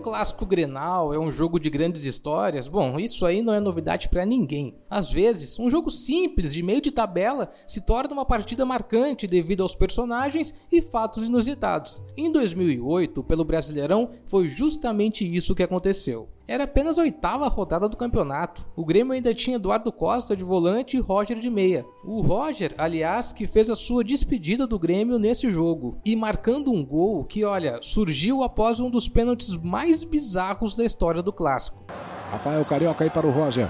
clássico Grenal é um jogo de grandes histórias, bom, isso aí não é novidade para ninguém. Às vezes, um jogo simples de meio de tabela se torna uma partida marcante devido aos personagens e fatos inusitados. Em 2008, pelo Brasileirão, foi justamente isso que aconteceu. Era apenas a oitava rodada do campeonato. O Grêmio ainda tinha Eduardo Costa de volante e Roger de meia. O Roger, aliás, que fez a sua despedida do Grêmio nesse jogo e marcando um gol que, olha, surgiu após um dos pênaltis mais bizarros da história do clássico. Rafael Carioca aí para o Roger.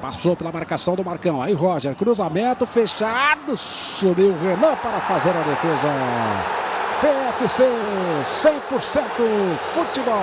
Passou pela marcação do Marcão. Aí Roger, cruzamento fechado. Subiu o Renan para fazer a defesa. PFC 100% futebol.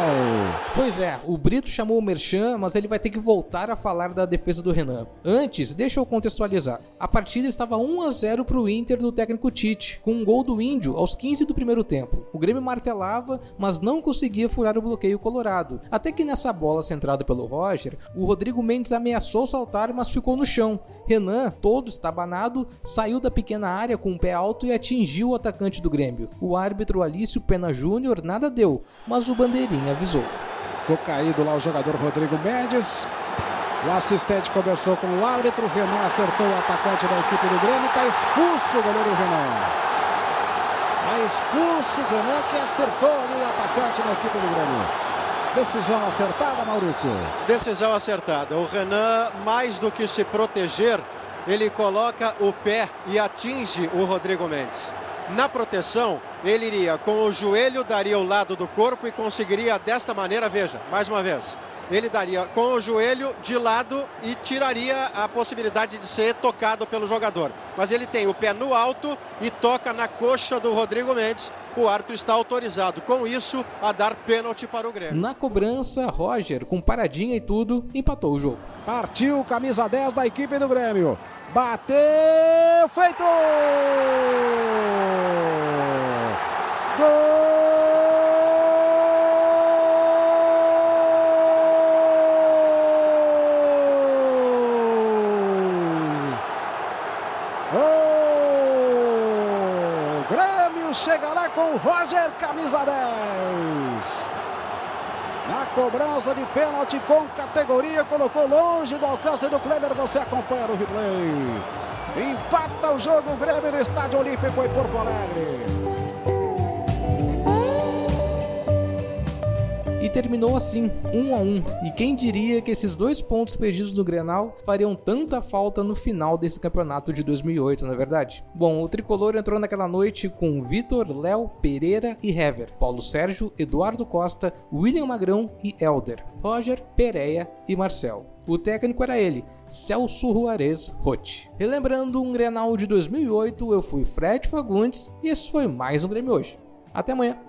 Pois é, o Brito chamou o Merchan, mas ele vai ter que voltar a falar da defesa do Renan. Antes, deixa eu contextualizar. A partida estava 1 a 0 para o Inter do técnico Tite, com um gol do Índio aos 15 do primeiro tempo. O Grêmio martelava, mas não conseguia furar o bloqueio colorado. Até que nessa bola centrada pelo Roger, o Rodrigo Mendes ameaçou saltar, mas ficou no chão. Renan, todo estabanado, saiu da pequena área com o pé alto e atingiu o atacante do Grêmio. O árbitro Alício Pena Júnior nada deu, mas o bandeirinha avisou. Ficou caído lá o jogador Rodrigo Mendes. O assistente conversou com o árbitro. Renan acertou o atacante da equipe do Grêmio. Está expulso o goleiro Renan. Está expulso o Renan que acertou o atacante da equipe do Grêmio. Decisão acertada, Maurício. Decisão acertada. O Renan, mais do que se proteger, ele coloca o pé e atinge o Rodrigo Mendes. Na proteção, ele iria com o joelho, daria o lado do corpo e conseguiria desta maneira, veja, mais uma vez, ele daria com o joelho de lado e tiraria a possibilidade de ser tocado pelo jogador. Mas ele tem o pé no alto e toca na coxa do Rodrigo Mendes. O árbitro está autorizado, com isso, a dar pênalti para o Grêmio. Na cobrança, Roger, com paradinha e tudo, empatou o jogo. Partiu camisa 10 da equipe do Grêmio. Bateu, feito! Gol! O Chega lá com o Roger, camisa 10. Na cobrança de pênalti com categoria, colocou longe do alcance do Kleber. Você acompanha no replay. Empata o jogo o Grêmio no Estádio Olímpico em Porto Alegre. E terminou assim, um a um. E quem diria que esses dois pontos perdidos no Grenal fariam tanta falta no final desse campeonato de 2008, na é verdade? Bom, o tricolor entrou naquela noite com Vitor, Léo, Pereira e Hever, Paulo Sérgio, Eduardo Costa, William Magrão e Elder, Roger, Pereira e Marcel. O técnico era ele, Celso Juarez Rotti. Relembrando um Grenal de 2008, eu fui Fred Fagundes e esse foi mais um Grêmio hoje. Até amanhã!